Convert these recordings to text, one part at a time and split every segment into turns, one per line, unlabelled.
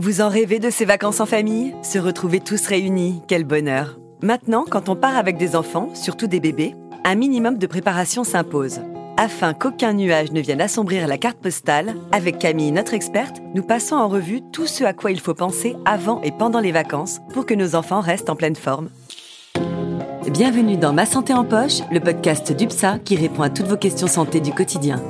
Vous en rêvez de ces vacances en famille? Se retrouver tous réunis, quel bonheur Maintenant, quand on part avec des enfants, surtout des bébés, un minimum de préparation s'impose. Afin qu'aucun nuage ne vienne assombrir la carte postale, avec Camille, notre experte, nous passons en revue tout ce à quoi il faut penser avant et pendant les vacances pour que nos enfants restent en pleine forme. Bienvenue dans Ma Santé en Poche, le podcast d'UPSA qui répond à toutes vos questions santé du quotidien.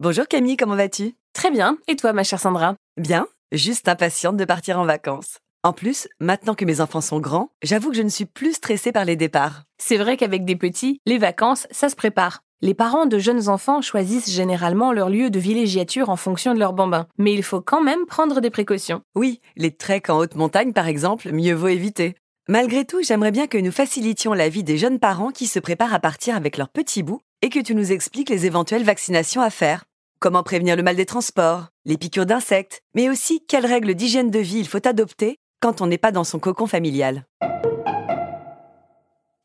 Bonjour Camille, comment vas-tu?
Très bien. Et toi, ma chère Sandra?
Bien, juste impatiente de partir en vacances. En plus, maintenant que mes enfants sont grands, j'avoue que je ne suis plus stressée par les départs.
C'est vrai qu'avec des petits, les vacances, ça se prépare. Les parents de jeunes enfants choisissent généralement leur lieu de villégiature en fonction de leur bambin, mais il faut quand même prendre des précautions.
Oui, les treks en haute montagne par exemple, mieux vaut éviter. Malgré tout, j'aimerais bien que nous facilitions la vie des jeunes parents qui se préparent à partir avec leurs petits bouts et que tu nous expliques les éventuelles vaccinations à faire. Comment prévenir le mal des transports, les piqûres d'insectes, mais aussi quelles règles d'hygiène de vie il faut adopter quand on n'est pas dans son cocon familial.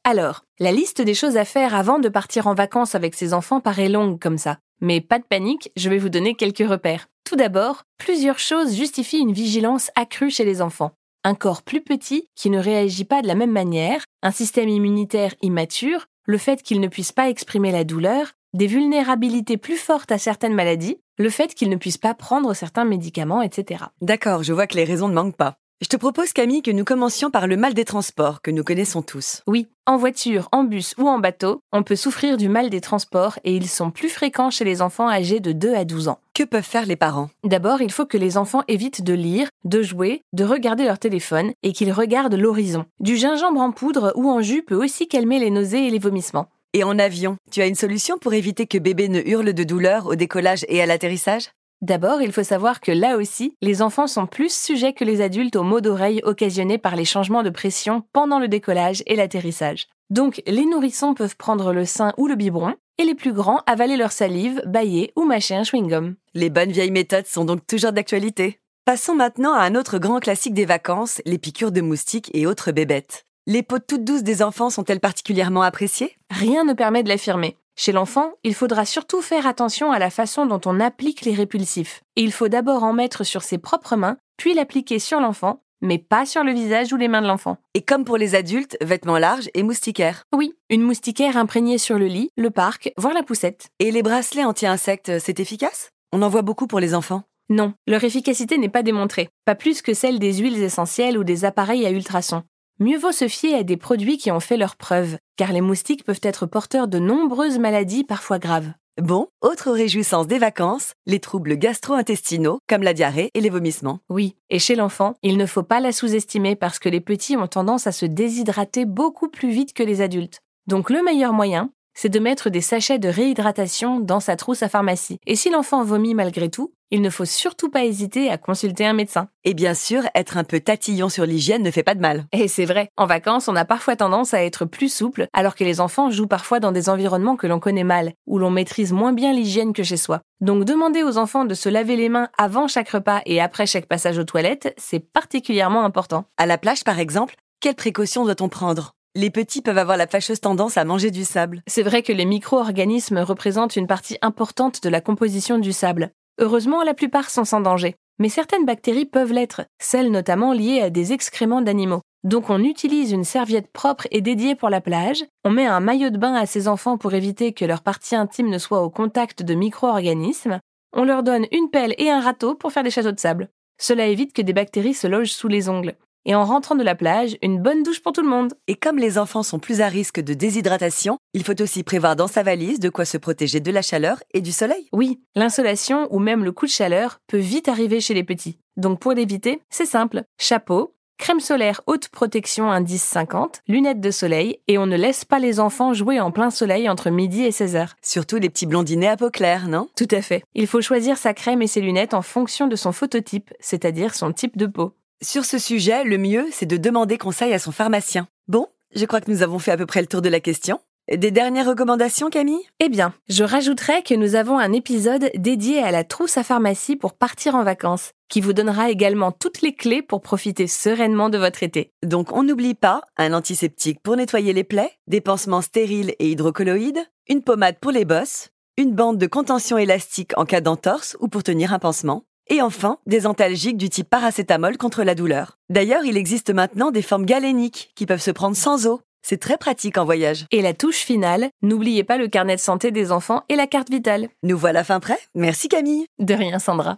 Alors, la liste des choses à faire avant de partir en vacances avec ses enfants paraît longue comme ça. Mais pas de panique, je vais vous donner quelques repères. Tout d'abord, plusieurs choses justifient une vigilance accrue chez les enfants. Un corps plus petit qui ne réagit pas de la même manière, un système immunitaire immature, le fait qu'il ne puisse pas exprimer la douleur, des vulnérabilités plus fortes à certaines maladies, le fait qu'il ne puisse pas prendre certains médicaments, etc.
D'accord, je vois que les raisons ne manquent pas. Je te propose Camille que nous commencions par le mal des transports que nous connaissons tous.
Oui, en voiture, en bus ou en bateau, on peut souffrir du mal des transports et ils sont plus fréquents chez les enfants âgés de 2 à 12 ans.
Que peuvent faire les parents?
D'abord, il faut que les enfants évitent de lire, de jouer, de regarder leur téléphone et qu'ils regardent l'horizon. Du gingembre en poudre ou en jus peut aussi calmer les nausées et les vomissements.
Et en avion, tu as une solution pour éviter que bébé ne hurle de douleur au décollage et à l'atterrissage?
D'abord, il faut savoir que là aussi, les enfants sont plus sujets que les adultes aux maux d'oreille occasionnés par les changements de pression pendant le décollage et l'atterrissage. Donc, les nourrissons peuvent prendre le sein ou le biberon, et les plus grands avaler leur salive, bailler ou mâcher un chewing-gum.
Les bonnes vieilles méthodes sont donc toujours d'actualité. Passons maintenant à un autre grand classique des vacances, les piqûres de moustiques et autres bébêtes. Les peaux toutes douces des enfants sont-elles particulièrement appréciées?
Rien ne permet de l'affirmer. Chez l'enfant, il faudra surtout faire attention à la façon dont on applique les répulsifs. Et il faut d'abord en mettre sur ses propres mains, puis l'appliquer sur l'enfant, mais pas sur le visage ou les mains de l'enfant.
Et comme pour les adultes, vêtements larges et moustiquaires.
Oui, une moustiquaire imprégnée sur le lit, le parc, voire la poussette.
Et les bracelets anti-insectes, c'est efficace? On en voit beaucoup pour les enfants.
Non, leur efficacité n'est pas démontrée, pas plus que celle des huiles essentielles ou des appareils à ultrasons. Mieux vaut se fier à des produits qui ont fait leurs preuves, car les moustiques peuvent être porteurs de nombreuses maladies parfois graves.
Bon, autre réjouissance des vacances, les troubles gastro-intestinaux comme la diarrhée et les vomissements.
Oui, et chez l'enfant, il ne faut pas la sous-estimer parce que les petits ont tendance à se déshydrater beaucoup plus vite que les adultes. Donc le meilleur moyen, c'est de mettre des sachets de réhydratation dans sa trousse à pharmacie. Et si l'enfant vomit malgré tout, il ne faut surtout pas hésiter à consulter un médecin.
Et bien sûr, être un peu tatillon sur l'hygiène ne fait pas de mal.
Et c'est vrai, en vacances, on a parfois tendance à être plus souple, alors que les enfants jouent parfois dans des environnements que l'on connaît mal, où l'on maîtrise moins bien l'hygiène que chez soi. Donc demander aux enfants de se laver les mains avant chaque repas et après chaque passage aux toilettes, c'est particulièrement important.
À la plage, par exemple, quelles précautions doit-on prendre? Les petits peuvent avoir la fâcheuse tendance à manger du sable.
C'est vrai que les micro-organismes représentent une partie importante de la composition du sable. Heureusement, la plupart sont sans danger. Mais certaines bactéries peuvent l'être, celles notamment liées à des excréments d'animaux. Donc on utilise une serviette propre et dédiée pour la plage, on met un maillot de bain à ses enfants pour éviter que leur partie intime ne soit au contact de micro-organismes, on leur donne une pelle et un râteau pour faire des châteaux de sable. Cela évite que des bactéries se logent sous les ongles et en rentrant de la plage, une bonne douche pour tout le monde.
Et comme les enfants sont plus à risque de déshydratation, il faut aussi prévoir dans sa valise de quoi se protéger de la chaleur et du soleil.
Oui, l'insolation ou même le coup de chaleur peut vite arriver chez les petits. Donc pour l'éviter, c'est simple. Chapeau, crème solaire haute protection indice 50, lunettes de soleil, et on ne laisse pas les enfants jouer en plein soleil entre midi et 16h.
Surtout les petits blondinets à peau claire, non?
Tout à fait. Il faut choisir sa crème et ses lunettes en fonction de son phototype, c'est-à-dire son type de peau.
Sur ce sujet, le mieux, c'est de demander conseil à son pharmacien. Bon, je crois que nous avons fait à peu près le tour de la question. Des dernières recommandations, Camille?
Eh bien, je rajouterais que nous avons un épisode dédié à la trousse à pharmacie pour partir en vacances, qui vous donnera également toutes les clés pour profiter sereinement de votre été.
Donc on n'oublie pas un antiseptique pour nettoyer les plaies, des pansements stériles et hydrocolloïdes, une pommade pour les bosses, une bande de contention élastique en cas d'entorse ou pour tenir un pansement, Et enfin, des antalgiques du type paracétamol contre la douleur. D'ailleurs, il existe maintenant des formes galéniques qui peuvent se prendre sans eau. C'est très pratique en voyage.
Et la touche finale, n'oubliez pas le carnet de santé des enfants et la carte vitale.
Nous voilà fin prêts Merci Camille.
De rien Sandra.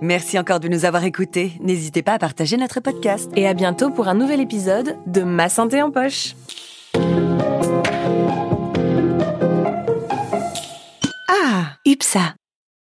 Merci encore de nous avoir écoutés. N'hésitez pas à partager notre podcast.
Et à bientôt pour un nouvel épisode de Ma santé en poche.
UPSA.